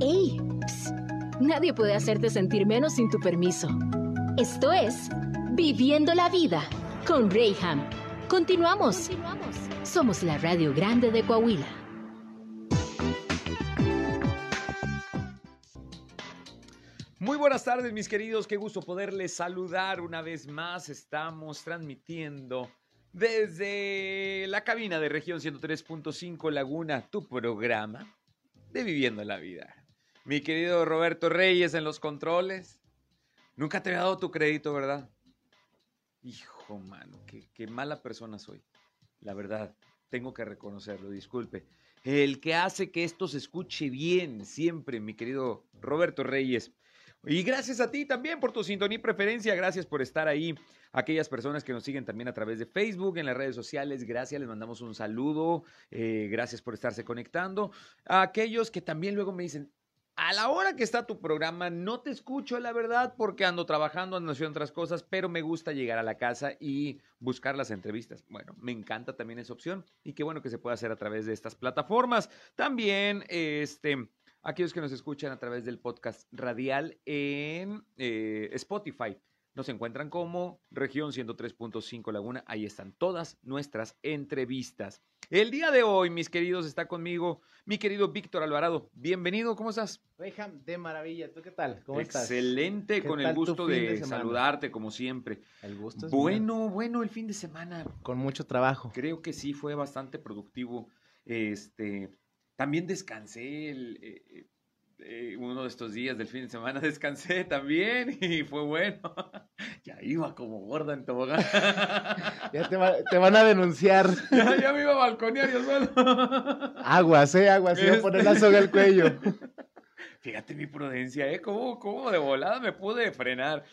¡Ey! Psst. Nadie puede hacerte sentir menos sin tu permiso. Esto es Viviendo la Vida con Rayham. Continuamos. Somos la Radio Grande de Coahuila. Muy buenas tardes, mis queridos. Qué gusto poderles saludar una vez más. Estamos transmitiendo desde la cabina de región 103.5 Laguna, tu programa de Viviendo la Vida. Mi querido Roberto Reyes en los controles. Nunca te había dado tu crédito, ¿verdad? Hijo, mano, qué, qué mala persona soy. La verdad, tengo que reconocerlo, disculpe. El que hace que esto se escuche bien siempre, mi querido Roberto Reyes. Y gracias a ti también por tu sintonía y preferencia. Gracias por estar ahí. Aquellas personas que nos siguen también a través de Facebook, en las redes sociales, gracias. Les mandamos un saludo. Eh, gracias por estarse conectando. A aquellos que también luego me dicen, a la hora que está tu programa, no te escucho, la verdad, porque ando trabajando, ando haciendo otras cosas, pero me gusta llegar a la casa y buscar las entrevistas. Bueno, me encanta también esa opción y qué bueno que se puede hacer a través de estas plataformas. También, este, aquellos que nos escuchan a través del podcast radial en eh, Spotify. Nos encuentran como región 103.5 Laguna. Ahí están todas nuestras entrevistas. El día de hoy, mis queridos, está conmigo mi querido Víctor Alvarado. Bienvenido, ¿cómo estás? Reyham, de maravilla. ¿Tú qué tal? ¿Cómo estás? Excelente, ¿Qué con el gusto de, saludarte, como siempre. El gusto es Bueno, bueno, el fin de semana. Con mucho trabajo. Creo que sí fue bastante productivo. Este, también descansé el, eh, eh, uno de estos días del fin de semana, descansé también y fue bueno. ya iba como gorda en tobogán. Ya te, va- te van a denunciar. ya, ya me iba a balconear yo solo. Aguas, eh, aguas. Va a poner la soga al cuello. Fíjate mi prudencia, ¿eh? ¿Cómo, cómo de volada me pude frenar?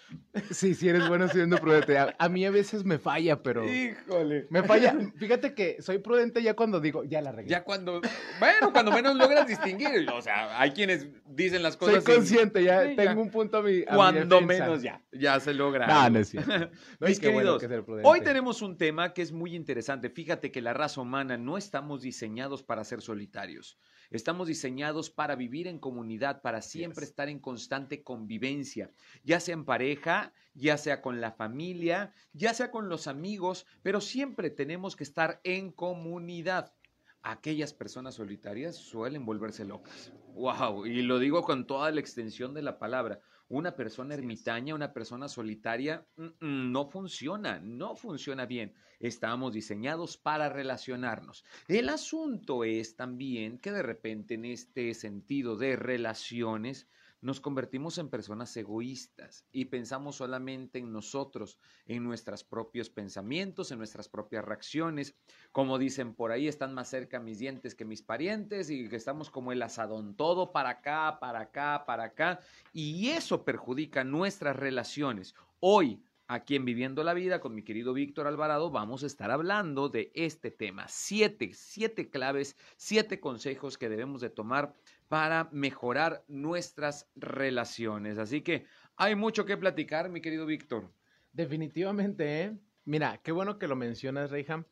Sí, sí, eres bueno siendo prudente. A, a mí a veces me falla, pero. Híjole. Me falla. Fíjate que soy prudente ya cuando digo, ya la regué. Ya cuando, bueno, cuando menos logras distinguir. O sea, hay quienes dicen las soy cosas. sin- consciente, ya Sí, ya. tengo un punto a mi. a Cuando menos ya, ya se logra. No, no es cierto. No, Mis bueno queridos, que ser prudente. hoy tenemos un tema que es muy interesante. Fíjate que la raza humana no estamos diseñados para ser solitarios. Estamos diseñados para vivir en comunidad, para siempre es. estar en constante convivencia, ya sea en pareja, ya sea con la familia, ya sea con los amigos, pero siempre tenemos que estar en comunidad. Aquellas personas solitarias suelen volverse locas. Wow, y lo digo con toda la extensión de la palabra. Una persona ermitaña, una persona solitaria, mm, mm, no funciona, no funciona bien. Estamos diseñados para relacionarnos. El asunto es también que de repente en este sentido de relaciones nos convertimos en personas egoístas y pensamos solamente en nosotros, en nuestros propios pensamientos, en nuestras propias reacciones. Como dicen por ahí, están más cerca mis dientes que mis parientes y que estamos como el asadón, todo para acá, para acá, para acá. Y eso perjudica nuestras relaciones. Hoy, aquí en Viviendo la Vida, con mi querido Víctor Alvarado, vamos a estar hablando de este tema. Siete, siete claves, siete consejos que debemos de tomar para mejorar nuestras relaciones. Así que hay mucho que platicar, mi querido Víctor. Definitivamente, ¿eh? Mira, qué bueno que lo mencionas, Reyham.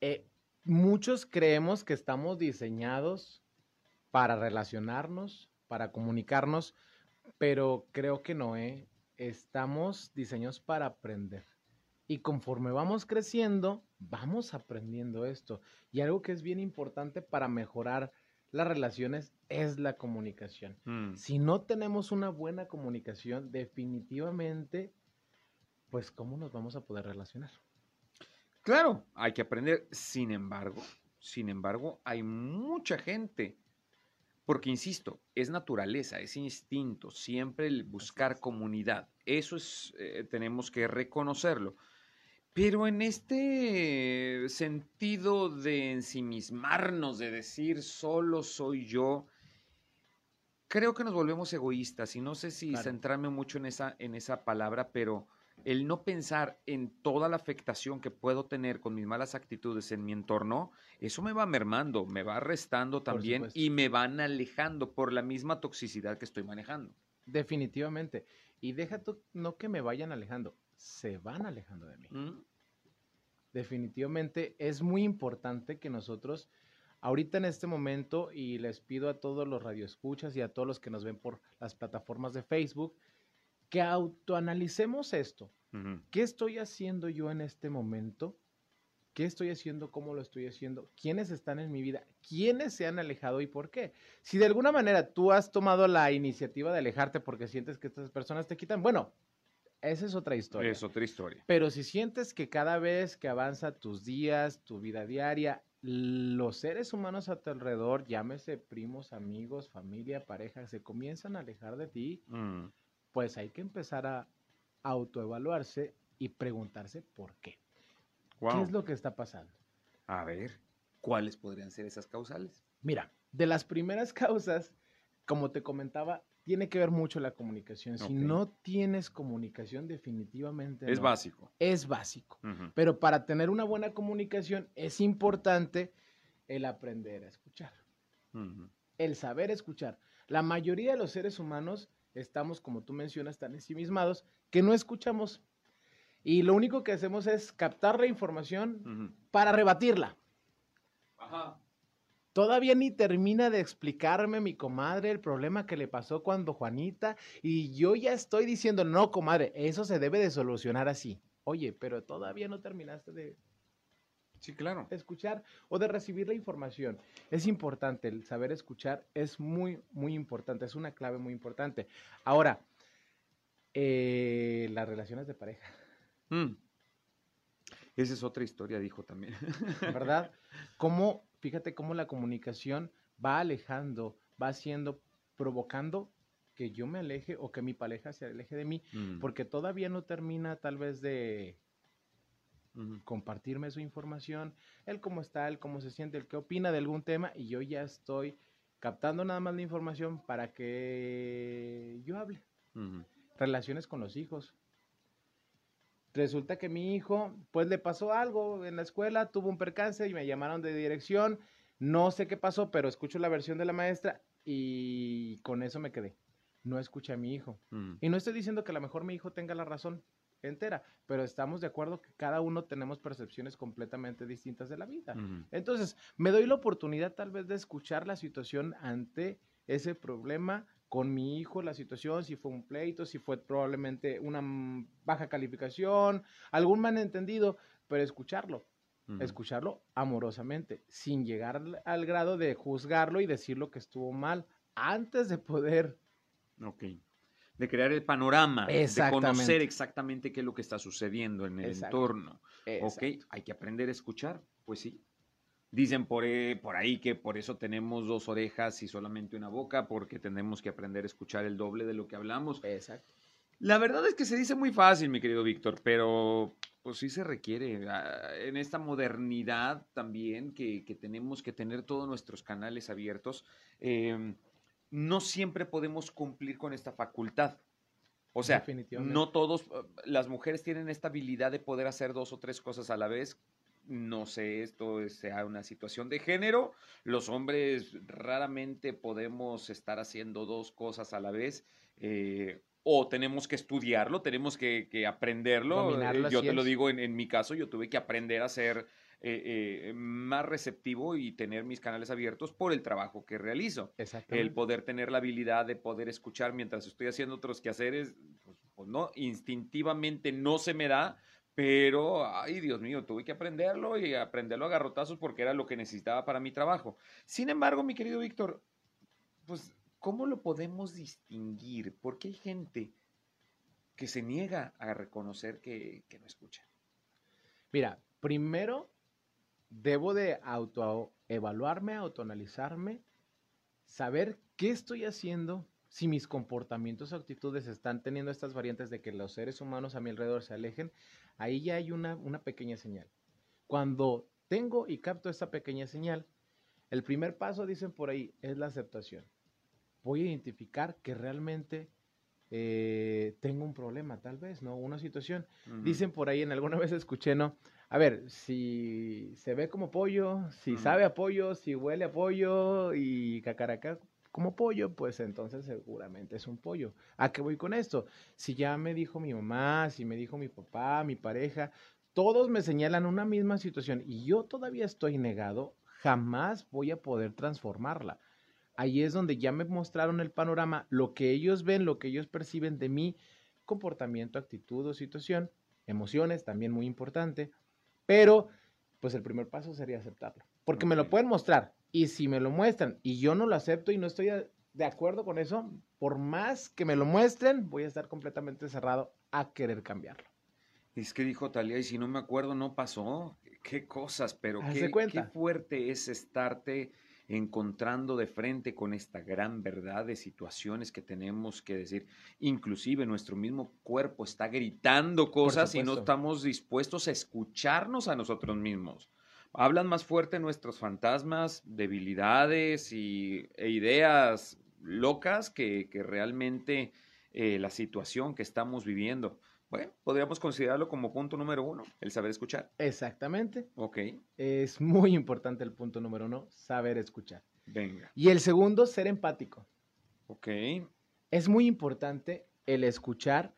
Eh, muchos creemos que estamos diseñados para relacionarnos, para comunicarnos, pero creo que no, ¿eh? Estamos diseñados para aprender. Y conforme vamos creciendo, vamos aprendiendo esto. Y algo que es bien importante para mejorar las relaciones es la comunicación. Mm, Si no tenemos una buena comunicación, definitivamente, pues ¿cómo nos vamos a poder relacionar? Claro, hay que aprender. Sin embargo, sin embargo, hay mucha gente, porque insisto, es naturaleza, es instinto, siempre el buscar comunidad. Eso es, eh, tenemos que reconocerlo. Pero en este sentido de ensimismarnos, de decir solo soy yo, creo que nos volvemos egoístas y no sé si Claro. centrarme mucho en esa, en esa palabra, pero el no pensar en toda la afectación que puedo tener con mis malas actitudes en mi entorno, eso me va mermando, me va restando también y me van alejando por la misma toxicidad que estoy manejando. Definitivamente. Y deja tú, no que me vayan alejando, se van alejando de mí. ¿Mm? Definitivamente es muy importante que nosotros ahorita en este momento, y les pido a todos los radioescuchas y a todos los que nos ven por las plataformas de Facebook, que autoanalicemos esto. Ujú. ¿Qué estoy haciendo yo en este momento? ¿Qué estoy haciendo? ¿Cómo lo estoy haciendo? ¿Quiénes están en mi vida? ¿Quiénes se han alejado y por qué? Si de alguna manera tú has tomado la iniciativa de alejarte porque sientes que estas personas te quitan, bueno, esa es otra historia. Es otra historia. Pero si sientes que cada vez que avanza tus días, tu vida diaria, los seres humanos a tu alrededor, llámese primos, amigos, familia, pareja, se comienzan a alejar de ti, Mm. pues hay que empezar a autoevaluarse y preguntarse por qué. ¿Qué es lo que está pasando? A ver, ¿cuáles podrían ser esas causales? Mira, de las primeras causas, como te comentaba, tiene que ver mucho la comunicación. Si no tienes comunicación, definitivamente Es no. básico. Es básico. Pero para tener una buena comunicación es importante el aprender a escuchar, el saber escuchar. La mayoría de los seres humanos estamos, como tú mencionas, tan ensimismados que no escuchamos. Y lo único que hacemos es captar la información para rebatirla. Ajá. Todavía ni termina de explicarme mi comadre el problema que le pasó cuando Juanita y yo ya estoy diciendo, no, comadre, eso se debe de solucionar así. Oye, pero todavía no terminaste de Sí, claro. escuchar o de recibir la información. Es importante, el saber escuchar es muy, muy importante, es una clave muy importante. Ahora, eh, las relaciones de pareja, Mm. Esa es otra historia, dijo también. ¿verdad? Cómo, fíjate cómo la comunicación va alejando, va haciendo, provocando que yo me aleje o que mi pareja se aleje de mí, Mm. porque todavía no termina tal vez de compartirme su información, el cómo está, el cómo se siente, el qué opina de algún tema y yo ya estoy captando nada más la información para que yo hable. Relaciones con los hijos. Resulta que mi hijo, pues le pasó algo en la escuela, tuvo un percance y me llamaron de dirección. No sé qué pasó, pero escucho la versión de la maestra y con eso me quedé. No escuché a mi hijo. Mm. Y no estoy diciendo que a lo mejor mi hijo tenga la razón entera, pero estamos de acuerdo que cada uno tenemos percepciones completamente distintas de la vida. Entonces, me doy la oportunidad tal vez de escuchar la situación ante ese problema con mi hijo, la situación, si fue un pleito, si fue probablemente una baja calificación, algún malentendido, pero escucharlo, escucharlo amorosamente, sin llegar al, al grado de juzgarlo y decir lo que estuvo mal, antes de poder Ok. De crear el panorama, de conocer exactamente qué es lo que está sucediendo en el Exacto. entorno. Exacto. Ok, hay que aprender a escuchar, pues sí. Dicen por, eh, por ahí que por eso tenemos dos orejas y solamente una boca, porque tenemos que aprender a escuchar el doble de lo que hablamos. Exacto. La verdad es que se dice muy fácil, mi querido Víctor, pero pues sí se requiere ah, en esta modernidad también que, que tenemos que tener todos nuestros canales abiertos. eh, no siempre podemos cumplir con esta facultad. O sea, no todos, eh, las mujeres tienen esta habilidad de poder hacer dos o tres cosas a la vez. No sé, esto es- sea una situación de género. Los hombres raramente podemos estar haciendo dos cosas a la vez. eh, o tenemos que estudiarlo, tenemos que, que aprenderlo. Dominarlo, Eh, yo te lo digo, en, en mi caso, yo tuve que aprender a ser eh, eh, más receptivo y tener mis canales abiertos por el trabajo que realizo el poder tener la habilidad de poder escuchar mientras estoy haciendo otros quehaceres, pues, pues no, instintivamente no se me da, pero, ay Dios mío, tuve que aprenderlo y aprenderlo a garrotazos porque era lo que necesitaba para mi trabajo. Sin embargo, mi querido Víctor, pues, ¿cómo lo podemos distinguir? Porque hay gente que se niega a reconocer que, que no escucha. Mira, primero debo de autoevaluarme, autoanalizarme, saber qué estoy haciendo, si mis comportamientos o actitudes están teniendo estas variantes de que los seres humanos a mi alrededor se alejen, ahí ya hay una, una pequeña señal. Cuando tengo y capto esta pequeña señal, el primer paso, dicen por ahí, es la aceptación. Voy a identificar que realmente eh, tengo un problema, tal vez, ¿no? Una situación. Dicen por ahí, en alguna vez escuché, ¿no? A ver, si se ve como pollo, si sabe a pollo, si huele a pollo y cacaracá como pollo, pues entonces seguramente es un pollo. ¿A qué voy con esto? Si ya me dijo mi mamá, si me dijo mi papá, mi pareja, todos me señalan una misma situación y yo todavía estoy negado, jamás voy a poder transformarla. Ahí es donde ya me mostraron el panorama, lo que ellos ven, lo que ellos perciben de mi comportamiento, actitud o situación, emociones, también muy importante, pero pues el primer paso sería aceptarlo, porque me lo pueden mostrar y si me lo muestran y yo no lo acepto y no estoy de acuerdo con eso, por más que me lo muestren, voy a estar completamente cerrado a querer cambiarlo. Es que dijo Talía, y si no me acuerdo, no pasó. Qué cosas, pero qué, qué, fuerte es estarte encontrando de frente con esta gran verdad de situaciones que tenemos que decir. Inclusive nuestro mismo cuerpo está gritando cosas y no estamos dispuestos a escucharnos a nosotros mismos. Hablan más fuerte nuestros fantasmas, debilidades y, e ideas locas que, que realmente eh, la situación que estamos viviendo. Bueno, podríamos considerarlo como punto número uno, el saber escuchar. Exactamente. Ok. Es muy importante el punto número uno, saber escuchar. Venga. Y el segundo, ser empático. Ok. Es muy importante el escuchar,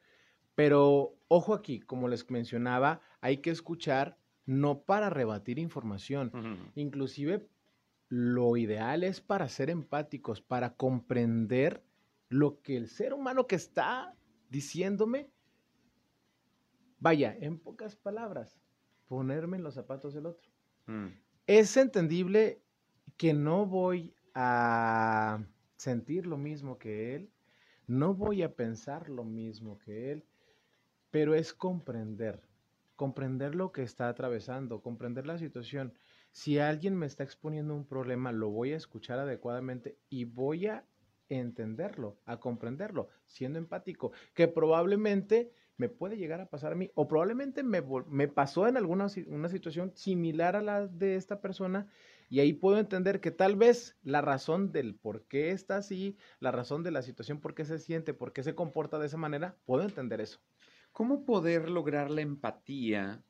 pero ojo aquí, como les mencionaba, hay que escuchar no para rebatir información. Inclusive lo ideal es para ser empáticos, para comprender lo que el ser humano que está diciéndome Vaya, en pocas palabras, ponerme en los zapatos del otro. Mm. Es entendible que no voy a sentir lo mismo que él, no voy a pensar lo mismo que él, pero es comprender, comprender lo que está atravesando, comprender la situación. Si alguien me está exponiendo un problema, lo voy a escuchar adecuadamente y voy a entenderlo, a comprenderlo, siendo empático, que probablemente me puede llegar a pasar a mí, o probablemente me, me pasó en alguna una situación similar a la de esta persona, y ahí puedo entender que tal vez la razón del por qué está así, la razón de la situación, por qué se siente, por qué se comporta de esa manera, puedo entender eso. ¿Cómo poder lograr la empatía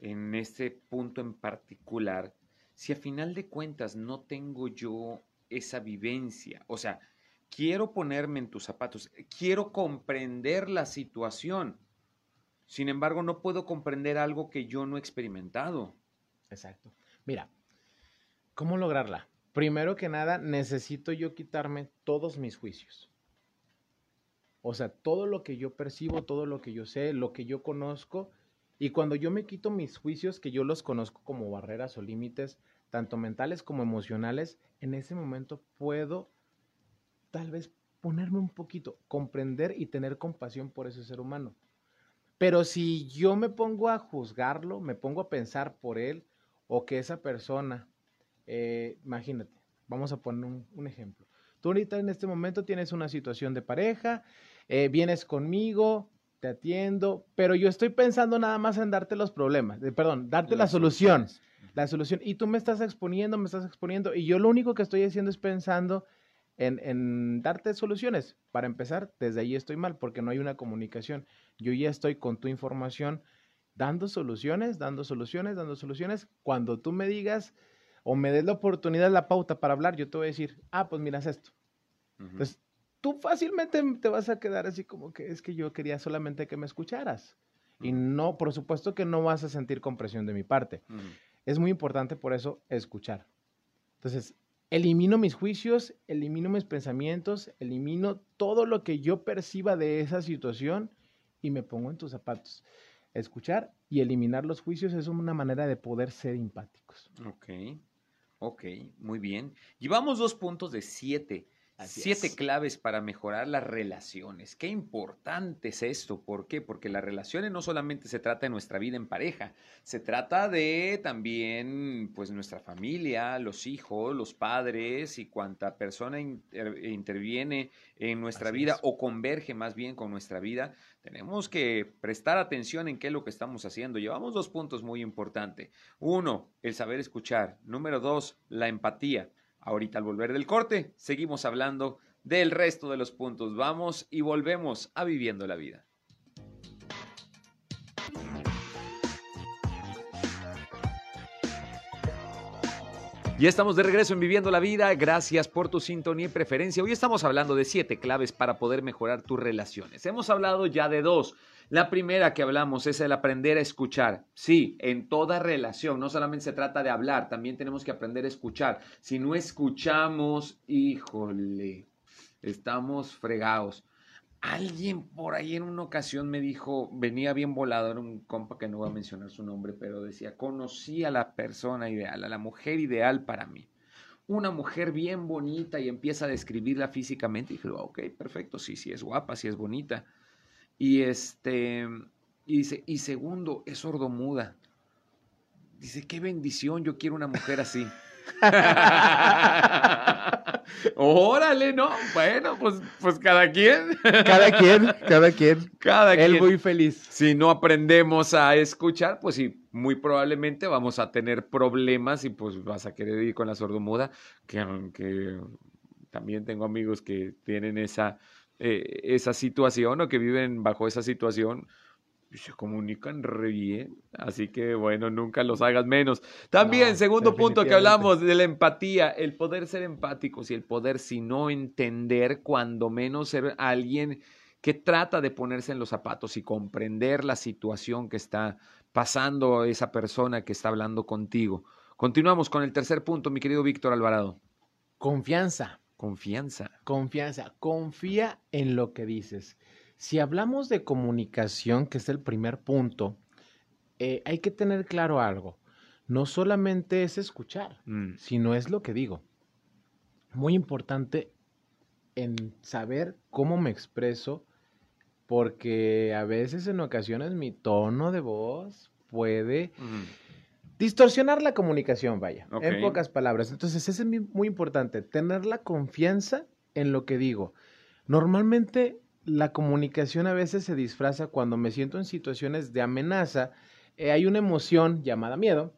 en ese punto en particular si a final de cuentas no tengo yo esa vivencia? O sea, quiero ponerme en tus zapatos, quiero comprender la situación. Sin embargo, no puedo comprender algo que yo no he experimentado. Exacto. Mira, ¿cómo lograrla? Primero que nada, necesito yo quitarme todos mis juicios. O sea, todo lo que yo percibo, todo lo que yo sé, lo que yo conozco. Y cuando yo me quito mis juicios, que yo los conozco como barreras o límites, tanto mentales como emocionales, en ese momento puedo tal vez ponerme un poquito, comprender y tener compasión por ese ser humano. Pero si yo me pongo a juzgarlo, me pongo a pensar por él o que esa persona, eh, imagínate, vamos a poner un, ejemplo. Tú ahorita en este momento tienes una situación de pareja, eh, vienes conmigo, te atiendo, pero yo estoy pensando nada más en darte los problemas, perdón, darte la solución, la solución. Y tú me estás exponiendo, me estás exponiendo, y yo lo único que estoy haciendo es pensando en, darte soluciones. Para empezar, desde ahí estoy mal porque no hay una comunicación. Yo ya estoy con tu información dando soluciones, dando soluciones, dando soluciones. Cuando tú me digas o me des la oportunidad, la pauta para hablar, yo te voy a decir, ah, pues miras esto. Entonces, tú fácilmente te vas a quedar así como que es que yo quería solamente que me escucharas. Y no, por supuesto que no vas a sentir compresión de mi parte. Es muy importante por eso escuchar. Entonces, elimino mis juicios, elimino mis pensamientos, elimino todo lo que yo perciba de esa situación y me pongo en tus zapatos. Escuchar y eliminar los juicios es una manera de poder ser empáticos. Ok, ok, muy bien. Llevamos dos puntos de siete. Siete claves para mejorar las relaciones. Qué importante es esto. ¿Por qué? Porque las relaciones no solamente se trata de nuestra vida en pareja, se trata de también, pues, nuestra familia, los hijos, los padres y cuanta persona interviene en nuestra vida o converge más bien con nuestra vida. Tenemos que prestar atención en qué es lo que estamos haciendo. Llevamos dos puntos muy importantes. Uno, el saber escuchar. Número dos, la empatía. Ahorita al volver del corte, seguimos hablando del resto de los puntos. Vamos y volvemos a viviendo la vida. Ya estamos de regreso en Viviendo la Vida. Gracias por tu sintonía y preferencia. Hoy estamos hablando de siete claves para poder mejorar tus relaciones. Hemos hablado ya de dos. La primera que hablamos es el aprender a escuchar. Sí, en toda relación, no solamente se trata de hablar, también tenemos que aprender a escuchar. Si no escuchamos, híjole, estamos fregados. Alguien por ahí en una ocasión me dijo, venía bien volado, era un compa que no voy a mencionar su nombre, pero decía, conocí a la persona ideal, a la mujer ideal para mí. Una mujer bien bonita y empieza a describirla físicamente. Y dije, ok, perfecto, sí, sí es guapa, sí es bonita. Y este, y dice, y segundo, es sordomuda. Dice, qué bendición, yo quiero una mujer así. Órale, ¿no? Bueno, pues, pues cada quien. Cada quien, cada quien. Cada quien. Él muy feliz. Si no aprendemos a escuchar, pues sí, muy probablemente vamos a tener problemas y pues vas a querer ir con la sordomuda, que aunque también tengo amigos que tienen esa, eh, esa situación o que viven bajo esa situación, se comunican re bien, así que bueno, nunca los hagas menos. También, No, segundo punto que hablamos de la empatía, el poder ser empáticos y el poder, si no entender, cuando menos ser alguien que trata de ponerse en los zapatos y comprender la situación que está pasando esa persona que está hablando contigo. Continuamos con el tercer punto, mi querido Víctor Alvarado. Confianza, Confianza. confianza. Confía en lo que dices. Si hablamos de comunicación, que es el primer punto, eh, hay que tener claro algo. No solamente es escuchar, Mm, sino es lo que digo. Muy importante en saber cómo me expreso, porque a veces en ocasiones mi tono de voz puede mm. distorsionar la comunicación, vaya, en pocas palabras. Entonces, eso es muy importante, tener la confianza en lo que digo. Normalmente la comunicación a veces se disfraza cuando me siento en situaciones de amenaza. eh, hay una emoción llamada miedo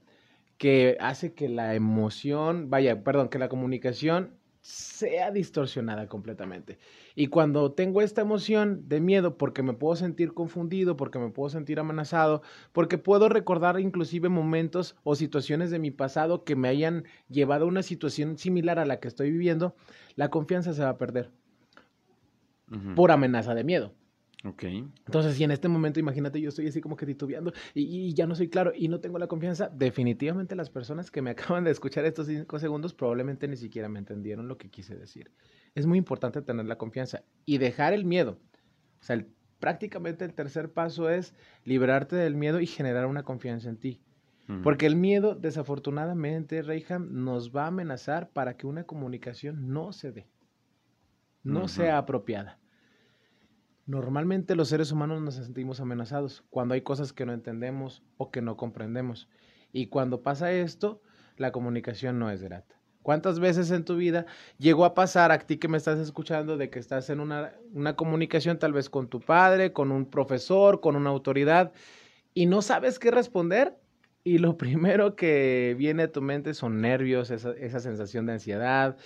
que hace que la emoción, vaya, perdón, que la comunicación sea distorsionada completamente. Y cuando tengo esta emoción de miedo, porque me puedo sentir confundido, porque me puedo sentir amenazado, porque puedo recordar inclusive momentos o situaciones de mi pasado que me hayan llevado a una situación similar a la que estoy viviendo, la confianza se va a perder Por amenaza de miedo. Ok. Entonces, si en este momento, imagínate, yo estoy así como que titubeando y, y ya no soy claro y no tengo la confianza, definitivamente las personas que me acaban de escuchar estos cinco segundos probablemente ni siquiera me entendieron lo que quise decir. Es muy importante tener la confianza y dejar el miedo. O sea, el- prácticamente el tercer paso es liberarte del miedo y generar una confianza en ti. Porque el miedo, desafortunadamente, Reyham, nos va a amenazar para que una comunicación no se dé, no sea apropiada. Normalmente los seres humanos nos sentimos amenazados cuando hay cosas que no entendemos o que no comprendemos. Y cuando pasa esto, la comunicación no es grata. ¿Cuántas veces en tu vida llegó a pasar a ti que me estás escuchando de que estás en una, una comunicación tal vez con tu padre, con un profesor, con una autoridad y no sabes qué responder? Y lo primero que viene a tu mente son nervios, esa, esa sensación de ansiedad,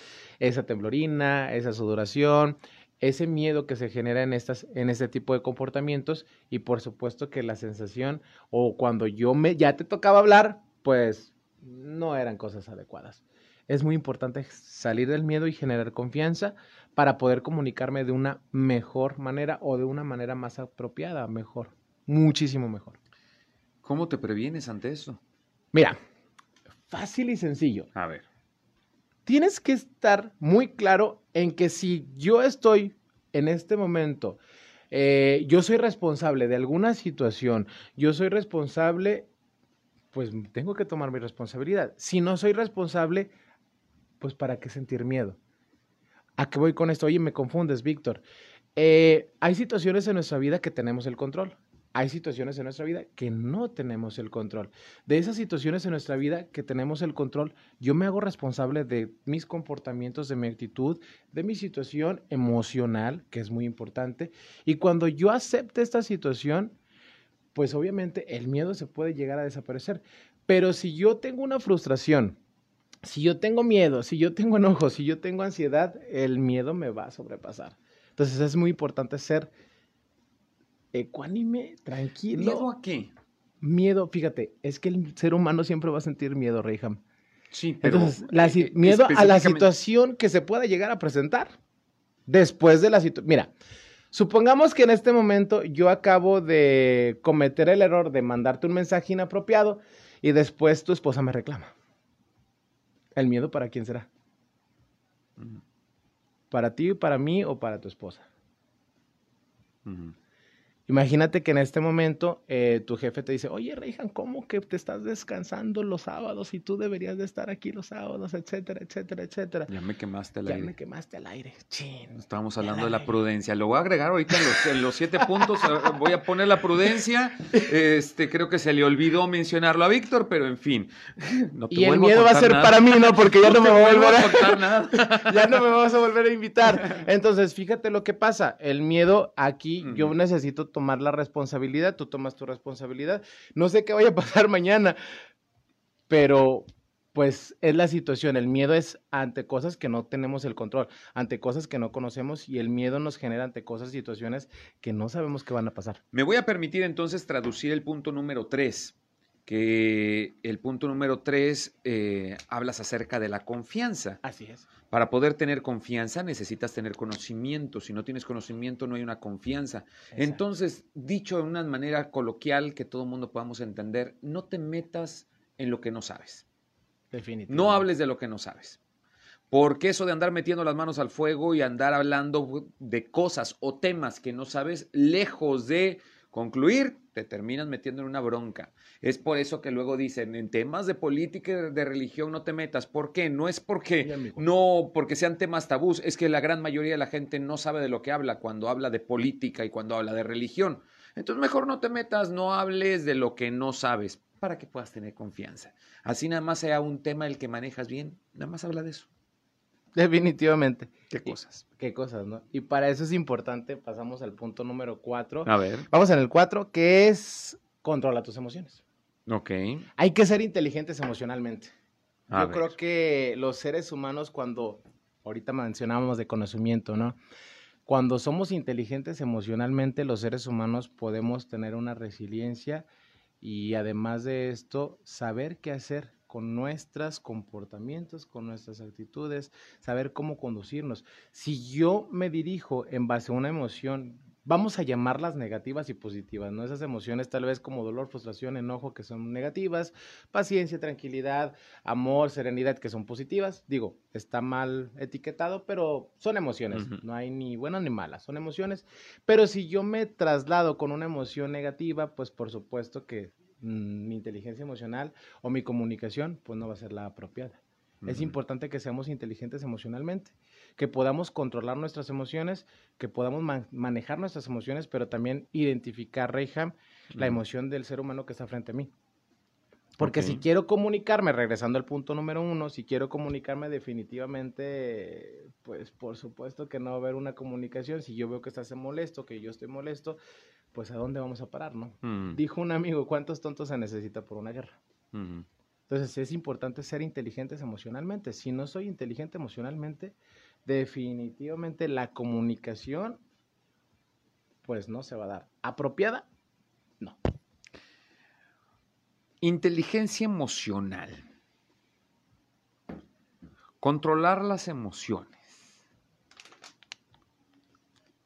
esa temblorina, esa sudoración, ese miedo que se genera en, estas, en este tipo de comportamientos y por supuesto que la sensación o cuando yo me ya te tocaba hablar, pues no eran cosas adecuadas. Es muy importante salir del miedo y generar confianza para poder comunicarme de una mejor manera o de una manera más apropiada, mejor, muchísimo mejor. ¿Cómo te previenes ante eso? Mira, fácil y sencillo. A ver. Tienes que estar muy claro en que si yo estoy en este momento, eh, yo soy responsable de alguna situación, yo soy responsable, pues tengo que tomar mi responsabilidad. Si no soy responsable, pues ¿para qué sentir miedo? ¿A qué voy con esto? Oye, me confundes, Víctor. Eh, hay situaciones en nuestra vida que tenemos el control. Hay situaciones en nuestra vida que no tenemos el control. De esas situaciones en nuestra vida que tenemos el control, yo me hago responsable de mis comportamientos, de mi actitud, de mi situación emocional, que es muy importante. Y cuando yo acepte esta situación, pues obviamente el miedo se puede llegar a desaparecer. Pero si yo tengo una frustración, si yo tengo miedo, si yo tengo enojo, si yo tengo ansiedad, el miedo me va a sobrepasar. Entonces es muy importante ser ecuánime, tranquilo. ¿Miedo a qué? Miedo, fíjate, es que el ser humano siempre va a sentir miedo, Reyham. Sí, pero Entonces, la si- eh, miedo a la situación que se pueda llegar a presentar después de la situación. Mira, supongamos que en este momento yo acabo de cometer el error de mandarte un mensaje inapropiado y después tu esposa me reclama. ¿El miedo para quién será? ¿Para ti, para mí o para tu esposa? Imagínate que en este momento eh, tu jefe te dice, oye, Reijan, ¿cómo que te estás descansando los sábados y tú deberías de estar aquí los sábados, etcétera, etcétera, etcétera? Ya me quemaste el Ya aire. me quemaste al aire. Chin. Estábamos Ya hablando la de la prudencia. Lo voy a agregar ahorita en los, en los siete puntos. eh, Voy a poner la prudencia. Este, creo que se le olvidó mencionarlo a Víctor, pero en fin. No te Y el miedo va a ser nada. para mí, ¿no? Porque ya no, me voy a volver a contar nada. ya no me vas a volver a invitar. Entonces, fíjate lo que pasa. El miedo aquí, yo necesito tomar la responsabilidad, tú tomas tu responsabilidad. No sé qué vaya a pasar mañana, pero pues es la situación. El miedo es ante cosas que no tenemos el control, ante cosas que no conocemos y el miedo nos genera ante cosas, situaciones que no sabemos qué van a pasar. Me voy a permitir entonces traducir el punto número 3, que el punto número 3 hablas acerca de la confianza. Así es. Para poder tener confianza necesitas tener conocimiento. Si no tienes conocimiento no hay una confianza. Entonces, dicho de una manera coloquial que todo el mundo podamos entender, no te metas en lo que no sabes. Definitivamente. No hables de lo que no sabes. Porque eso de andar metiendo las manos al fuego y andar hablando de cosas o temas que no sabes, lejos de concluir, te terminas metiendo en una bronca. Es por eso que luego dicen, en temas de política y de religión no te metas. ¿Por qué? No es porque no porque sean temas tabús, es que la gran mayoría de la gente no sabe de lo que habla cuando habla de política y cuando habla de religión. Entonces mejor no te metas, no hables de lo que no sabes para que puedas tener confianza. Así nada más sea un tema el que manejas bien, nada más habla de eso. Definitivamente. ¿Qué Y- cosas? Qué cosas, ¿no? Y para eso es importante, pasamos al punto número cuatro. A ver. Vamos en el cuatro, que es controla tus emociones. Ok. Hay que ser inteligentes emocionalmente. A Yo ver. creo que los seres humanos cuando, ahorita mencionábamos de conocimiento, ¿no? Cuando somos inteligentes emocionalmente, los seres humanos podemos tener una resiliencia y además de esto, saber qué hacer con nuestros comportamientos, con nuestras actitudes, saber cómo conducirnos. Si yo me dirijo en base a una emoción, vamos a llamarlas negativas y positivas, ¿no? Esas emociones tal vez como dolor, frustración, enojo, que son negativas, paciencia, tranquilidad, amor, serenidad, que son positivas. Digo, está mal etiquetado, pero son emociones. No hay ni buenas ni malas, son emociones. Pero si yo me traslado con una emoción negativa, pues por supuesto que mi inteligencia emocional o mi comunicación, pues no va a ser la apropiada. Es importante que seamos inteligentes emocionalmente, que podamos controlar nuestras emociones, que podamos man- manejar nuestras emociones, pero también identificar, Reyham, la Ujú. emoción del ser humano que está frente a mí. Porque si quiero comunicarme, regresando al punto número uno, si quiero comunicarme definitivamente, pues por supuesto que no va a haber una comunicación. Si yo veo que estás molesto, que yo estoy molesto, pues a dónde vamos a parar, ¿no? Dijo un amigo, ¿cuántos tontos se necesita por una guerra? Ujú. Entonces es importante ser inteligentes emocionalmente. Si no soy inteligente emocionalmente, definitivamente la comunicación, pues no se va a dar. ¿Apropiada? No. Inteligencia emocional. Controlar las emociones.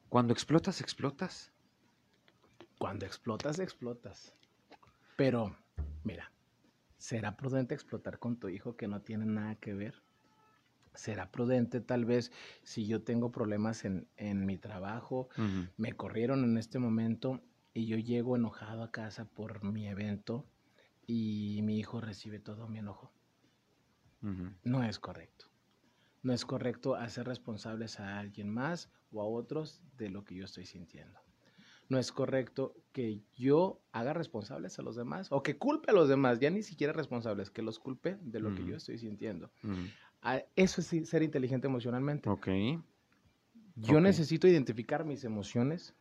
Cuando explotas, explotas. Cuando explotas, explotas. Pero, mira, ¿será prudente explotar con tu hijo que no tiene nada que ver? ¿Será prudente tal vez si yo tengo problemas en, en mi trabajo, me corrieron en este momento y yo llego enojado a casa por mi evento y mi hijo recibe todo mi enojo? No es correcto. No es correcto hacer responsables a alguien más o a otros de lo que yo estoy sintiendo. No es correcto que yo haga responsables a los demás o que culpe a los demás, ya ni siquiera responsables, que los culpe de lo que yo estoy sintiendo. Ah, Eso es ser inteligente emocionalmente. Ok. Yo necesito identificar mis emociones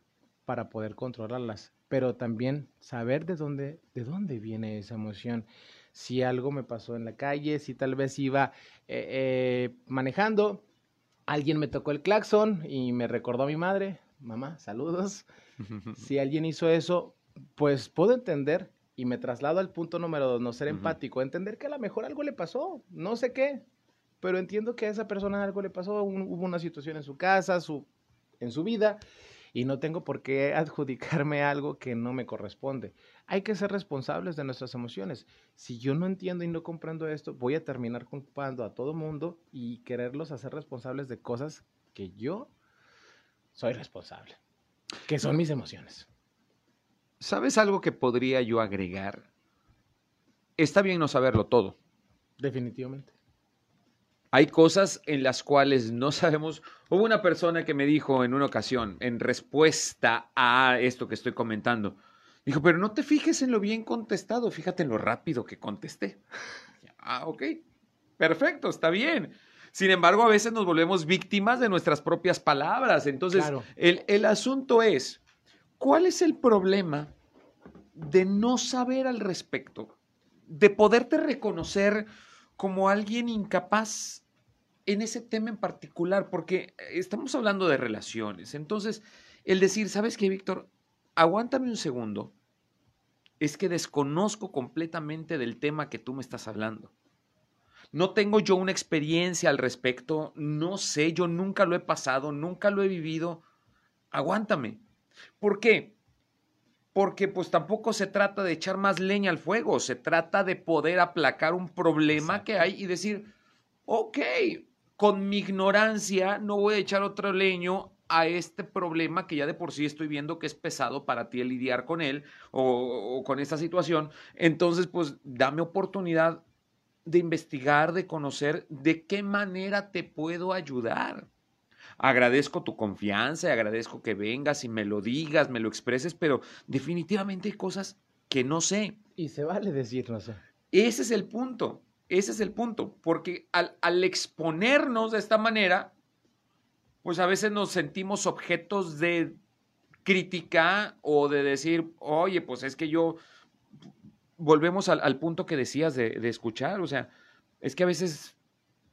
para poder controlarlas, pero también saber de dónde, de dónde viene esa emoción. Si algo me pasó en la calle, si tal vez iba eh, eh, manejando, alguien me tocó el claxon y me recordó a mi madre, mamá, saludos. Si alguien hizo eso, pues puedo entender Y me traslado al punto número dos, no ser empático, entender que a lo mejor algo le pasó, no sé qué, pero entiendo que a esa persona algo le pasó, hubo una situación en su casa, su, en su vida, y no tengo por qué adjudicarme algo que no me corresponde. Hay que ser responsables de nuestras emociones. Si yo no entiendo y no comprendo esto, voy a terminar culpando a todo mundo y quererlos hacer responsables de cosas que yo soy responsable, que son mis emociones. ¿Sabes algo que podría yo agregar? Está bien no saberlo todo. Definitivamente. Hay cosas en las cuales no sabemos. Hubo una persona que me dijo en una ocasión, en respuesta a esto que estoy comentando, dijo, pero no te fijes en lo bien contestado, fíjate en lo rápido que contesté. ah, ok, perfecto, está bien. Sin embargo, a veces nos volvemos víctimas de nuestras propias palabras. Entonces, el, el asunto es, ¿Cuál es el problema de no saber al respecto? De poderte reconocer como alguien incapaz en ese tema en particular, porque estamos hablando de relaciones. Entonces, el decir, ¿sabes qué, Víctor? Aguántame un segundo. Es que desconozco completamente del tema que tú me estás hablando. No tengo yo una experiencia al respecto, no sé, yo nunca lo he pasado, nunca lo he vivido. Aguántame. ¿Por qué? Porque pues tampoco se trata de echar más leña al fuego, se trata de poder aplacar un problema que hay y decir, ok, con mi ignorancia no voy a echar otro leño a este problema que ya de por sí estoy viendo que es pesado para ti lidiar con él o, o, con esta situación. Entonces, pues dame oportunidad de investigar, de conocer de qué manera te puedo ayudar agradezco tu confianza, agradezco que vengas y me lo digas, me lo expreses, pero definitivamente hay cosas que no sé. Y se vale decir no sé. Ese es el punto, ese es el punto, porque al, al exponernos de esta manera, pues a veces nos sentimos objetos de crítica o de decir, oye, pues es que yo, volvemos al, al punto que decías de, de, escuchar, o sea, es que a veces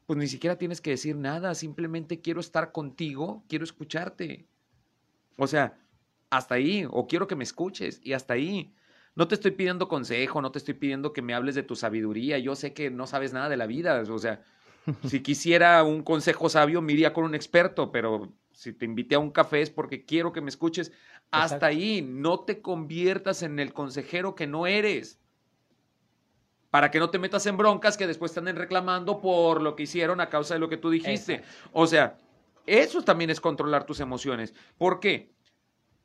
pues ni siquiera tienes que decir nada, simplemente quiero estar contigo, quiero escucharte. O sea, hasta ahí, o quiero que me escuches, y hasta ahí. No te estoy pidiendo consejo, no te estoy pidiendo que me hables de tu sabiduría, yo sé que no sabes nada de la vida, o sea, si quisiera un consejo sabio, me iría con un experto, pero si te invité a un café es porque quiero que me escuches. Hasta ahí, no te conviertas en el consejero que no eres para que no te metas en broncas que después te anden reclamando por lo que hicieron a causa de lo que tú dijiste. O sea, eso también es controlar tus emociones. ¿Por qué?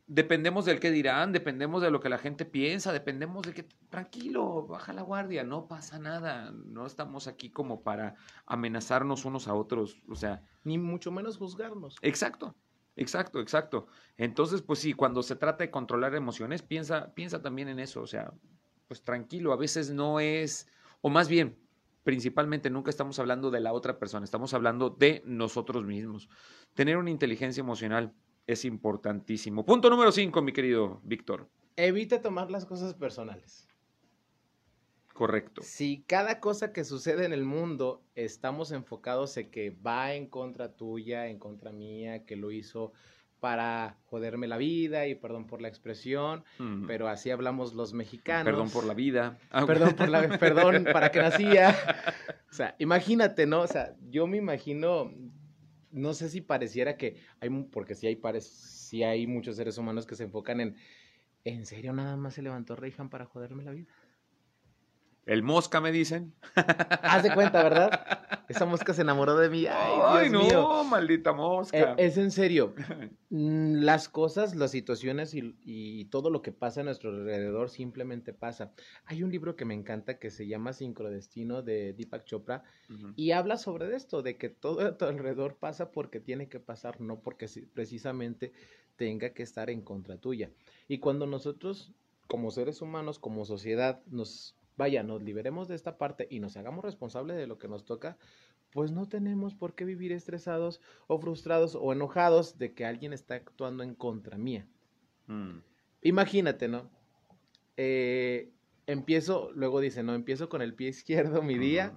Dependemos del que dirán, dependemos de lo que la gente piensa, dependemos de que, tranquilo, baja la guardia, no pasa nada, no estamos aquí como para amenazarnos unos a otros, o sea. Ni mucho menos juzgarnos. Exacto, exacto, exacto. Entonces, pues sí, cuando se trata de controlar emociones, piensa, piensa también en eso, o sea, pues tranquilo, a veces no es, o más bien, principalmente nunca estamos hablando de la otra persona, estamos hablando de nosotros mismos. Tener una inteligencia emocional es importantísimo. Punto número cinco, mi querido Víctor. Evita tomar las cosas personales. Correcto. Si cada cosa que sucede en el mundo estamos enfocados en que va en contra tuya, en contra mía, que lo hizo para joderme la vida y perdón por la expresión, pero así hablamos los mexicanos. Perdón por la vida. Ah, perdón por la perdón para que nacía. O sea, imagínate, ¿no? O sea, yo me imagino no sé si pareciera que hay porque sí hay sí hay muchos seres humanos que se enfocan en ¿En serio nada más se levantó Reyhan para joderme la vida? El mosca, me dicen. Haz de cuenta, ¿verdad? Esa mosca se enamoró de mí. Ay, Dios no, maldita mosca. Es, en serio. Mm, las cosas, las situaciones y, todo lo que pasa a nuestro alrededor simplemente pasa. Hay un libro que me encanta que se llama Sincrodestino de Deepak Chopra y habla sobre esto, de que todo a tu alrededor pasa porque tiene que pasar, no porque precisamente tenga que estar en contra tuya. Y cuando nosotros, como seres humanos, como sociedad, nos vaya, nos liberemos de esta parte y nos hagamos responsables de lo que nos toca, pues no tenemos por qué vivir estresados o frustrados o enojados de que alguien está actuando en contra mía. Mm. Imagínate, ¿no? Eh, empiezo, luego dice, no, empiezo con el pie izquierdo mi día.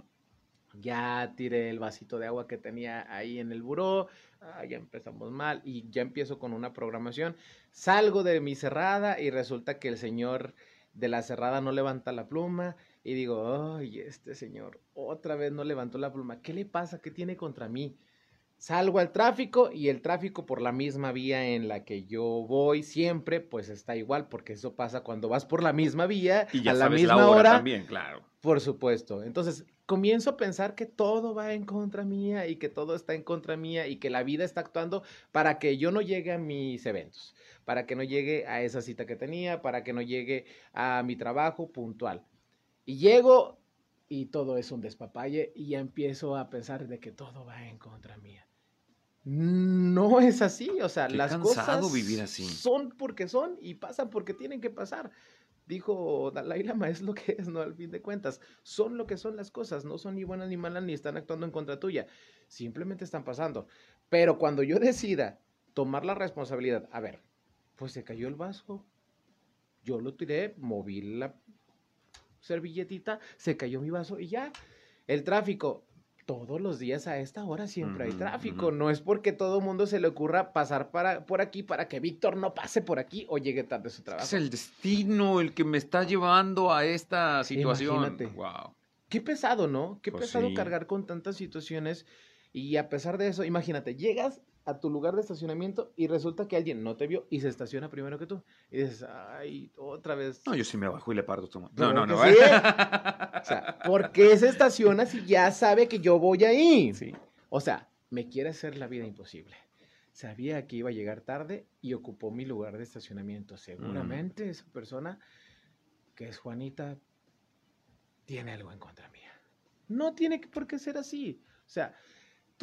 Ya tiré el vasito de agua que tenía ahí en el buró, ah, ya empezamos mal y ya empiezo con una programación. Salgo de mi cerrada y resulta que el señor de la cerrada no levanta la pluma y digo, ay, este señor otra vez no levantó la pluma. ¿Qué le pasa? ¿Qué tiene contra mí? Salgo al tráfico y el tráfico por la misma vía en la que yo voy siempre, pues está igual, porque eso pasa cuando vas por la misma vía Y ya a la sabes misma la hora, hora. también, claro. Por supuesto. Entonces, comienzo a pensar que todo va en contra mía y que todo está en contra mía y que la vida está actuando para que yo no llegue a mis eventos, para que no llegue a esa cita que tenía, para que no llegue a mi trabajo puntual. Y llego y todo es un despapalle y ya empiezo a pensar de que todo va en contra mía. No es así, o sea, Qué las cosas vivir así. son porque son y pasan porque tienen que pasar. Dijo Dalai Lama, es lo que es, ¿no? Al fin de cuentas, son lo que son las cosas, no son ni buenas ni malas ni están actuando en contra tuya, simplemente están pasando. Pero cuando yo decida tomar la responsabilidad, a ver, pues se cayó el vaso, yo lo tiré, moví la servilletita, se cayó mi vaso y ya. El tráfico, todos los días a esta hora siempre hay tráfico. No es porque todo mundo se le ocurra pasar para, por aquí para que Víctor no pase por aquí o llegue tarde a su trabajo. Es el destino el que me está llevando a esta situación. Imagínate. Wow. Qué pesado, ¿no? Qué Pues pesado sí. cargar con tantas situaciones. Y a pesar de eso, imagínate, llegas a tu lugar de estacionamiento y resulta que alguien no te vio y se estaciona primero que tú. Y dices, ay, otra vez. No, yo sí me bajo y le parto tu No, no, no. que sí. O sea, ¿por qué se estaciona si ya sabe que yo voy ahí? Sí. O sea, me quiere hacer la vida imposible. Sabía que iba a llegar tarde y ocupó mi lugar de estacionamiento. Seguramente esa persona, que es Juanita, tiene algo en contra mía. No tiene por qué ser así. O sea,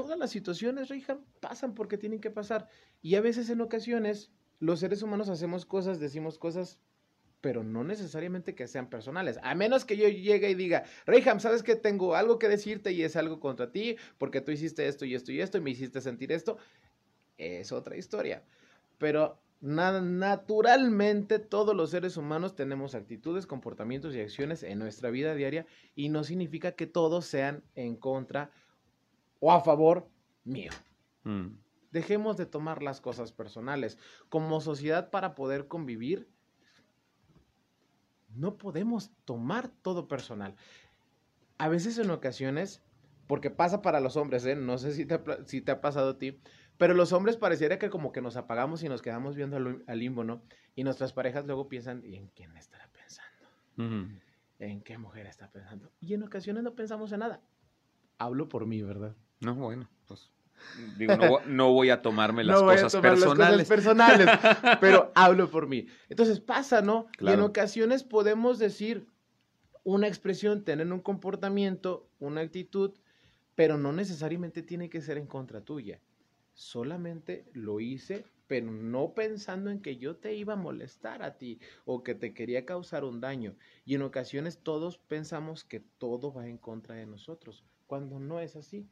todas las situaciones, Reija, pasan porque tienen que pasar. Y a veces en ocasiones los seres humanos hacemos cosas, decimos cosas, pero no necesariamente que sean personales. A menos que yo llegue y diga, Reyham, ¿sabes que tengo algo que decirte y es algo contra ti? Porque tú hiciste esto y esto y esto y me hiciste sentir esto. Es otra historia. Pero na- naturalmente todos los seres humanos tenemos actitudes, comportamientos y acciones en nuestra vida diaria y no significa que todos sean en contra o a favor mío. Mm. Dejemos de tomar las cosas personales. Como sociedad para poder convivir, no podemos tomar todo personal. A veces en ocasiones, porque pasa para los hombres, ¿eh? no sé si te, si te ha pasado a ti, pero los hombres pareciera que como que nos apagamos y nos quedamos viendo al, al limbo, ¿no? Y nuestras parejas luego piensan, ¿y en quién estará pensando? ¿En qué mujer está pensando? Y en ocasiones no pensamos en nada. Hablo por mí, ¿verdad? No, bueno, pues. Digo, no, no voy a tomarme las no voy a cosas las personales. cosas personales, pero hablo por mí. Entonces pasa, ¿no? Y en ocasiones podemos decir una expresión, tener un comportamiento, una actitud, pero no necesariamente tiene que ser en contra tuya. Solamente lo hice, pero no pensando en que yo te iba a molestar a ti o que te quería causar un daño. Y en ocasiones todos pensamos que todo va en contra de nosotros, cuando no es así.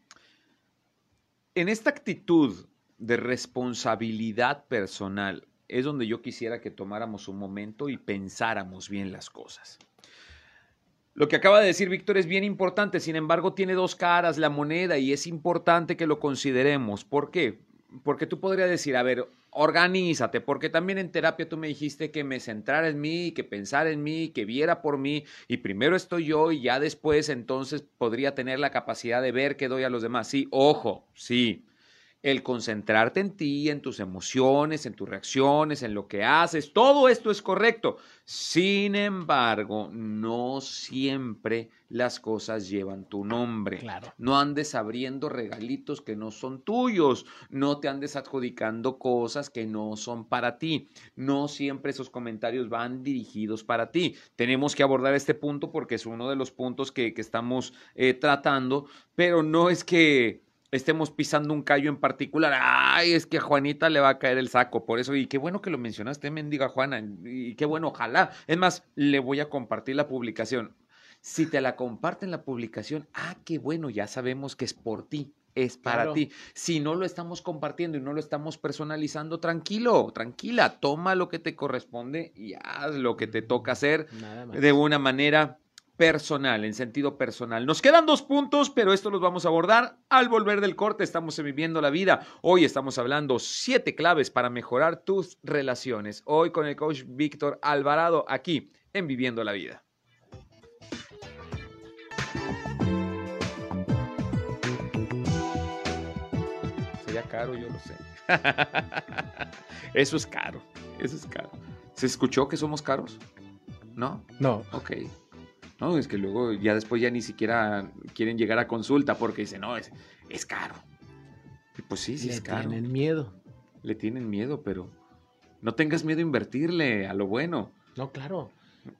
En esta actitud de responsabilidad personal es donde yo quisiera que tomáramos un momento y pensáramos bien las cosas. Lo que acaba de decir Víctor es bien importante, sin embargo tiene dos caras la moneda y es importante que lo consideremos. ¿Por qué? Porque tú podrías decir, a ver, organízate, porque también en terapia tú me dijiste que me centrara en mí, que pensara en mí, que viera por mí, y primero estoy yo y ya después entonces podría tener la capacidad de ver qué doy a los demás. Sí, ojo, sí. El concentrarte en ti, en tus emociones, en tus reacciones, en lo que haces, todo esto es correcto. Sin embargo, no siempre las cosas llevan tu nombre. Claro. No andes abriendo regalitos que no son tuyos. No te andes adjudicando cosas que no son para ti. No siempre esos comentarios van dirigidos para ti. Tenemos que abordar este punto porque es uno de los puntos que, que estamos eh, tratando, pero no es que estemos pisando un callo en particular. Ay, es que a Juanita le va a caer el saco. Por eso, y qué bueno que lo mencionaste, mendiga Juana. Y qué bueno, ojalá. Es más, le voy a compartir la publicación. Si te la comparten la publicación, ah, qué bueno, ya sabemos que es por ti, es para Claro. ti. Si no lo estamos compartiendo y no lo estamos personalizando, tranquilo, tranquila, toma lo que te corresponde y haz lo que te toca hacer Nada más. de una manera personal, en sentido personal. Nos quedan dos puntos, pero esto los vamos a abordar al volver del corte. Estamos en Viviendo la Vida. Hoy estamos hablando siete claves para mejorar tus relaciones. Hoy con el coach Víctor Alvarado aquí en Viviendo la Vida. Sería caro, yo lo sé. Eso es caro, eso es caro. ¿Se escuchó que somos caros? ¿No? No. Ok. No, es que luego ya después ya ni siquiera quieren llegar a consulta porque dicen, no, es, es caro. Y pues sí, sí Le es caro. tienen miedo. Le tienen miedo, pero no tengas miedo a invertirle a lo bueno. No, claro.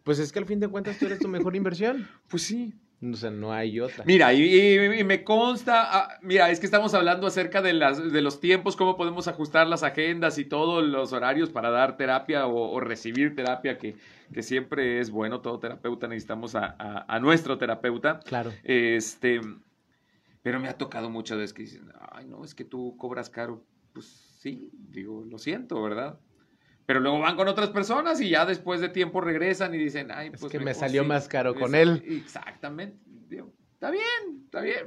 Pues es que al fin de cuentas tú eres tu mejor inversión. Pues sí. O sea, no hay otra. Mira, y, y- y me consta, ah, mira, es que estamos hablando acerca de, las, de los tiempos, cómo podemos ajustar las agendas y todos los horarios para dar terapia o, o recibir terapia, que, que siempre es bueno, todo terapeuta necesitamos a, a- a nuestro terapeuta. Claro. Este, pero me ha tocado muchas veces que dicen, ay, no, es que tú cobras caro. Pues sí, digo, lo siento, ¿verdad? Pero luego van con otras personas y ya después de tiempo regresan y dicen, ay, Es pues. que me salió sí". más caro con Es- él. Exactamente. Digo, está bien, está bien.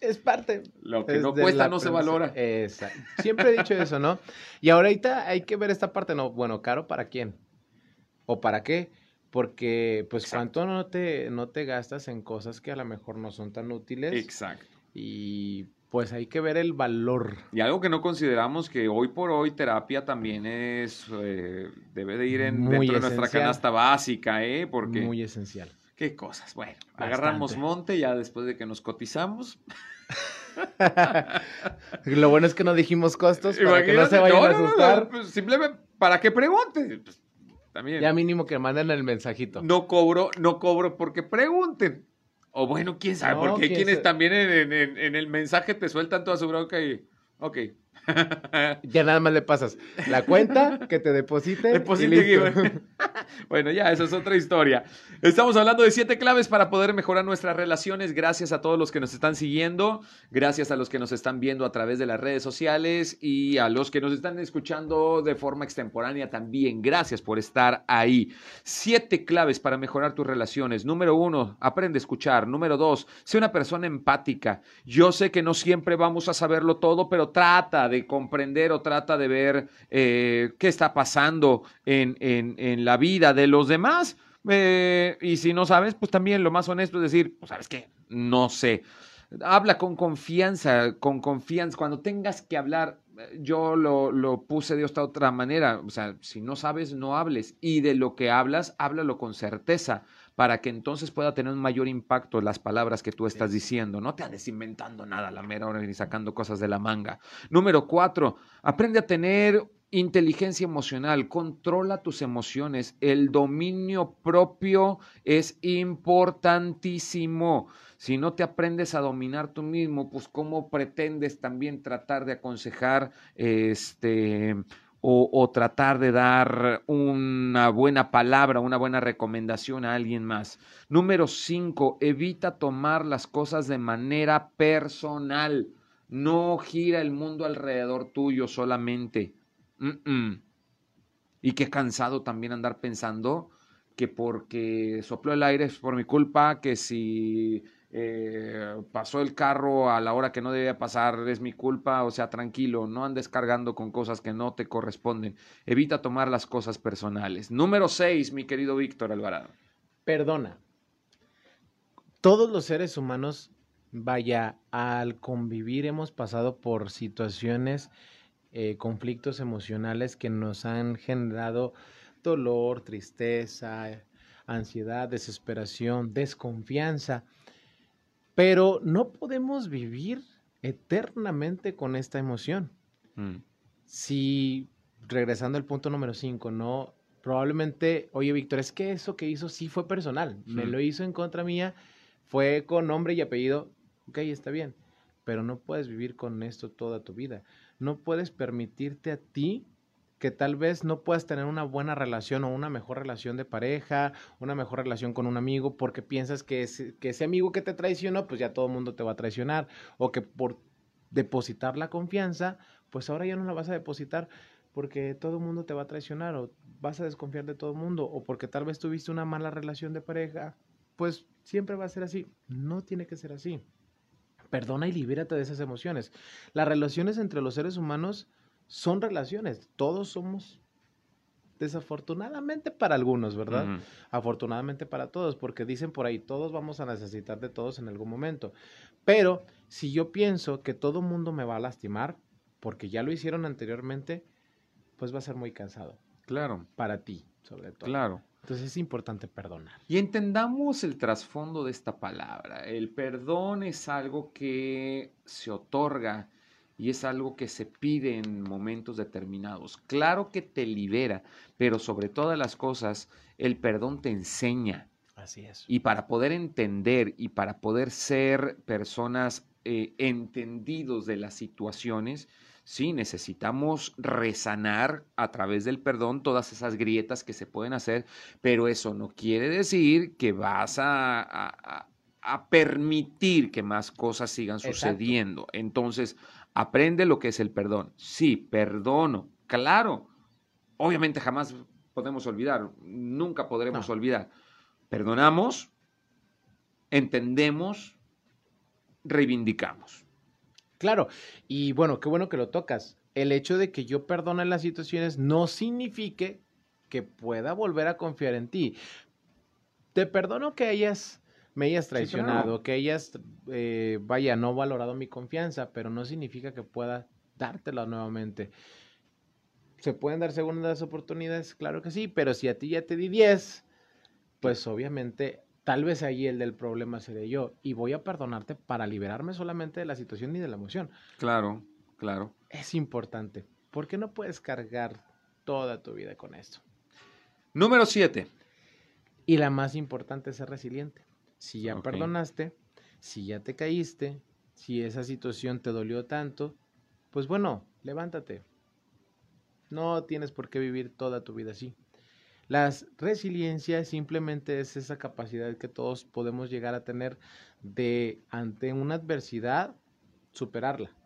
Es parte. Lo que Es no cuesta no se valora. Exacto. Siempre he dicho eso, ¿no? Y ahorita hay que ver esta parte, ¿no? Bueno, caro para quién o para qué. Porque, pues, Exacto. cuánto no te, no te gastas en cosas que a lo mejor no son tan útiles. Exacto. Y pues hay que ver el valor. Y algo que no consideramos que hoy por hoy terapia también es, eh, debe de ir en, Muy dentro de nuestra canasta básica, ¿eh? Porque... Muy esencial. Qué cosas. Bueno, Bastante. agarramos monte ya después de que nos cotizamos. Lo bueno es que no dijimos costos para que no se vayan a no, no, no, asustar. pues, simplemente para que pregunte. Pues, también. Ya mínimo que manden el mensajito. No cobro, no cobro porque pregunten. O bueno, quién sabe, No, porque quienes también en, en- en el mensaje te sueltan toda su bronca y. Ok. Ya nada más le pasas la cuenta que te deposite. y Deposite listo. Bueno, ya, esa es otra historia. Estamos hablando de siete claves para poder mejorar nuestras relaciones. Gracias a todos los que nos están siguiendo, gracias a los que nos están viendo a través de las redes sociales y a los que nos están escuchando de forma extemporánea también. Gracias por estar ahí. Siete claves para mejorar tus relaciones. Número uno, aprende a escuchar. Número dos, sé una persona empática. Yo sé que no siempre vamos a saberlo todo, pero trata de comprender o trata de ver eh, qué está pasando en, en- en la vida de los demás. Eh, y si no sabes, pues también lo más honesto es decir, pues sabes qué, no sé. Habla con confianza, con confianza. Cuando tengas que hablar, eh, yo lo, lo puse de esta otra manera. O sea, si no sabes, no hables. Y de lo que hablas, háblalo con certeza para que entonces pueda tener un mayor impacto las palabras que tú estás diciendo. No te andes inventando nada a la mera hora ni sacando cosas de la manga. Número cuatro, aprende a tener inteligencia emocional, controla tus emociones. El dominio propio es importantísimo. Si no te aprendes a dominar tú mismo, pues cómo pretendes también tratar de aconsejar este o, tratar de dar una buena palabra, una buena recomendación a alguien más. Número cinco, evita tomar las cosas de manera personal. No gira el mundo alrededor tuyo solamente. Y qué cansado también andar pensando que porque sopló el aire es por mi culpa, que si eh, pasó el carro a la hora que no debía pasar es mi culpa, o sea, tranquilo, no andes cargando con cosas que no te corresponden. Evita tomar las cosas personales. Número 6, mi querido Víctor Alvarado. Perdona. Todos los seres humanos, vaya, al convivir hemos pasado por situaciones, eh, conflictos emocionales que nos han generado dolor, tristeza, ansiedad, desesperación, desconfianza. Pero no podemos vivir eternamente con esta emoción. Mm, Si, regresando al punto número 5, no, probablemente, oye, Víctor, es que eso que hizo sí fue personal, me lo hizo en contra mía, fue con nombre y apellido, ok, está bien, pero no puedes vivir con esto toda tu vida. No puedes permitirte a ti que tal vez no puedas tener una buena relación o una mejor relación de pareja, una mejor relación con un amigo, porque piensas que ese, amigo que te traicionó, pues ya todo el mundo te va a traicionar, o que por depositar la confianza, pues ahora ya no la vas a depositar porque todo el mundo te va a traicionar o vas a desconfiar de todo el mundo o porque tal vez tuviste una mala relación de pareja pues siempre va a ser así. No tiene que ser así. Perdona y libérate de esas emociones. Las relaciones entre los seres humanos son relaciones. Todos somos desafortunadamente para algunos, ¿verdad? Afortunadamente para todos, porque dicen por ahí, todos vamos a necesitar de todos en algún momento. Pero si yo pienso que todo mundo me va a lastimar, porque ya lo hicieron anteriormente, pues va a ser muy cansado. Claro. Para ti, sobre todo. Claro. Entonces es importante perdonar. Y entendamos el trasfondo de esta palabra. El perdón es algo que se otorga y es algo que se pide en momentos determinados. Claro que te libera, pero sobre todas las cosas, el perdón te enseña. Así es. Y para poder entender y para poder ser personas eh, entendidos de las situaciones, sí, necesitamos resanar a través del perdón todas esas grietas que se pueden hacer, pero eso no quiere decir que vas a, a, permitir que más cosas sigan sucediendo. Entonces, Aprende lo que es el perdón. Sí, perdono. Claro. Obviamente jamás podemos olvidar. Nunca podremos olvidar. Perdonamos, entendemos, reivindicamos. Claro. Y bueno, qué bueno que lo tocas. El hecho de que yo perdone las situaciones no signifique que pueda volver a confiar en ti. Te perdono que hayas me hayas traicionado, que hayas, eh, vaya, no valorado mi confianza, pero no significa que pueda dártela nuevamente. ¿Se pueden dar segundas oportunidades? Claro que sí, pero si a ti ya te di 10, pues obviamente tal vez ahí el del problema seré yo y voy a perdonarte para liberarme solamente de la situación y de la emoción. Claro, claro. Es importante. ¿Por qué no puedes cargar toda tu vida con esto? Número 7. Y la más importante es ser resiliente. Si ya perdonaste, si ya te caíste, si esa situación te dolió tanto, pues bueno, levántate. No tienes por qué vivir toda tu vida así. La resiliencia simplemente es esa capacidad que todos podemos llegar a tener de ante una adversidad superarla.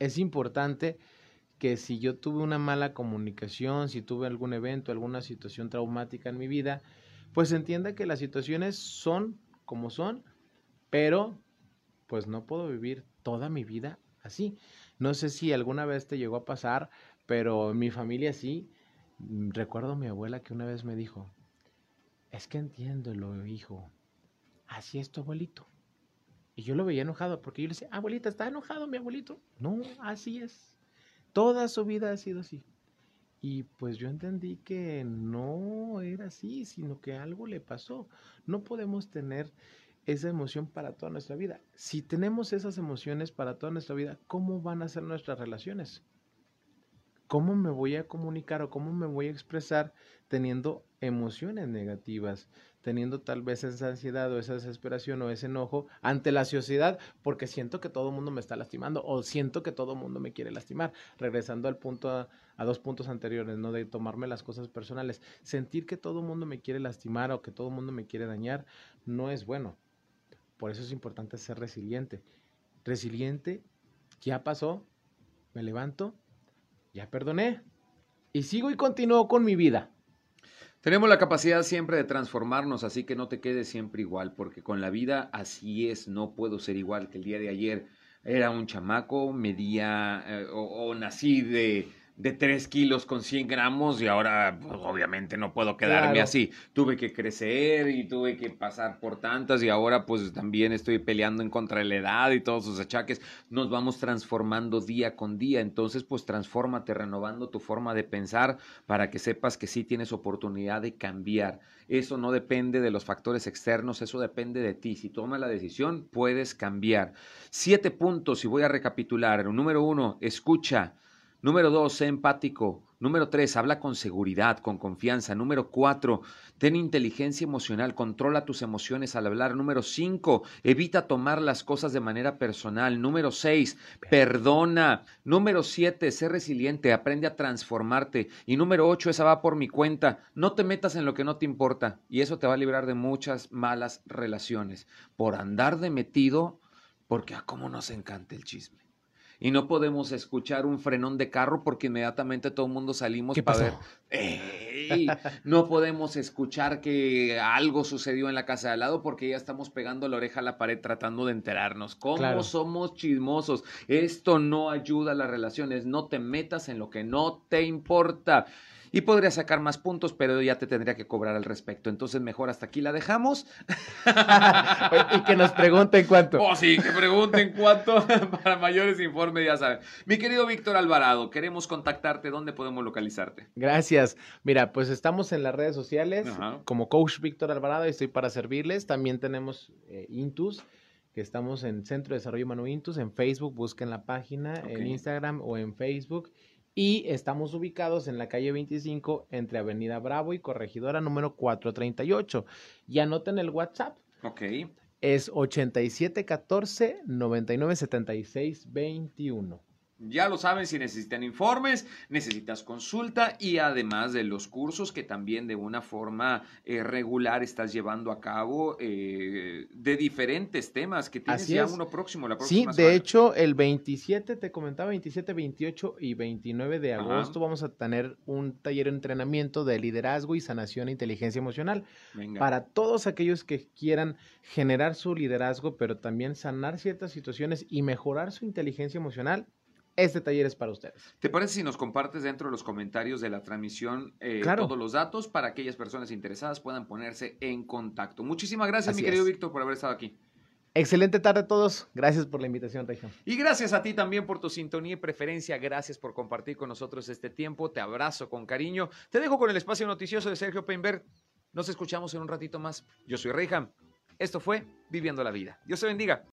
Es importante que si yo tuve una mala comunicación, si tuve algún evento, alguna situación traumática en mi vida, pues entienda que las situaciones son como son, pero pues no puedo vivir toda mi vida así. No sé si alguna vez te llegó a pasar, pero en mi familia sí. Recuerdo a mi abuela que una vez me dijo, es que entiéndelo, hijo, así es tu abuelito. Y yo lo veía enojado porque yo le decía, abuelita, ¿está enojado mi abuelito? No, así es. Toda su vida ha sido así. Y pues yo entendí que no era así, sino que algo le pasó. No podemos tener esa emoción para toda nuestra vida. Si tenemos esas emociones para toda nuestra vida, ¿cómo van a ser nuestras relaciones? ¿Cómo me voy a comunicar o cómo me voy a expresar teniendo emociones negativas, teniendo tal vez esa ansiedad o esa desesperación o ese enojo ante la sociedad porque siento que todo el mundo me está lastimando o siento que todo el mundo me quiere lastimar. Regresando al punto a, dos puntos anteriores, ¿no? De tomarme las cosas personales. Sentir que todo el mundo me quiere lastimar o que todo el mundo me quiere dañar no es bueno. Por eso es importante ser resiliente. Resiliente, ya pasó, me levanto, ya perdoné y sigo y continúo con mi vida. Tenemos la capacidad siempre de transformarnos, así que no te quedes siempre igual, porque con la vida así es, no puedo ser igual que el día de ayer. Era un chamaco, medía eh, o nací de de 3 kilos con 100 gramos y ahora pues, obviamente no puedo quedarme así. Tuve que crecer y tuve que pasar por tantas y ahora pues también estoy peleando en contra de la edad y todos sus achaques. Nos vamos transformando día con día, entonces pues transfórmate renovando tu forma de pensar para que sepas que sí tienes oportunidad de cambiar. Eso no depende de los factores externos, eso depende de ti. Si tomas la decisión, puedes cambiar. Siete puntos y voy a recapitular. Número uno, escucha. Número dos, sé empático. Número tres, habla con seguridad, con confianza. Número cuatro, ten inteligencia emocional, controla tus emociones al hablar. Número cinco, evita tomar las cosas de manera personal. Número seis, perdona. Número siete, sé resiliente, aprende a transformarte. Y número ocho, esa va por mi cuenta. No te metas en lo que no te importa y eso te va a librar de muchas malas relaciones. Por andar de metido, porque a cómo nos encanta el chisme y no podemos escuchar un frenón de carro porque inmediatamente todo el mundo salimos para ver. no podemos escuchar que algo sucedió en la casa de al lado porque ya estamos pegando la oreja a la pared tratando de enterarnos. ¿Cómo Claro. somos chismosos? Esto no ayuda a las relaciones. No te metas en lo que no te importa. Y podría sacar más puntos, pero ya te tendría que cobrar al respecto. Entonces, mejor hasta aquí la dejamos. y que nos pregunten cuánto. Oh, sí, que pregunten cuánto. Para mayores informes, ya saben. Mi querido Víctor Alvarado, queremos contactarte. ¿Dónde podemos localizarte? Gracias. Mira, pues estamos en las redes sociales Ajá. como Coach Víctor Alvarado y estoy para servirles. También tenemos eh, Intus, que estamos en Centro de Desarrollo Humano Intus, en Facebook, busquen la página, en Instagram o en Facebook. Y estamos ubicados en la calle 25 entre Avenida Bravo y Corregidora número 438. Y anoten el WhatsApp. Ok. Es 8714 9976 21. Ya lo saben, si necesitan informes, necesitas consulta y además de los cursos que también de una forma eh, regular estás llevando a cabo eh, de diferentes temas que tienes Así ya es. uno próximo, la Sí, próxima de semana. hecho, el 27, te comentaba, 27, 28 y 29 de Ajá. agosto vamos a tener un taller de entrenamiento de liderazgo y sanación e inteligencia emocional Venga. para todos aquellos que quieran generar su liderazgo, pero también sanar ciertas situaciones y mejorar su inteligencia emocional. Este taller es para ustedes. ¿Te parece si nos compartes dentro de los comentarios de la transmisión eh, Claro. todos los datos para aquellas personas interesadas puedan ponerse en contacto? Muchísimas gracias, Así mi querido es. Víctor, por haber estado aquí. Excelente tarde a todos. Gracias por la invitación, Región. Y gracias a ti también por tu sintonía y preferencia. Gracias por compartir con nosotros este tiempo. Te abrazo con cariño. Te dejo con el espacio noticioso de Sergio Peinberg. Nos escuchamos en un ratito más. Yo soy Reyham. Esto fue Viviendo la Vida. Dios te bendiga.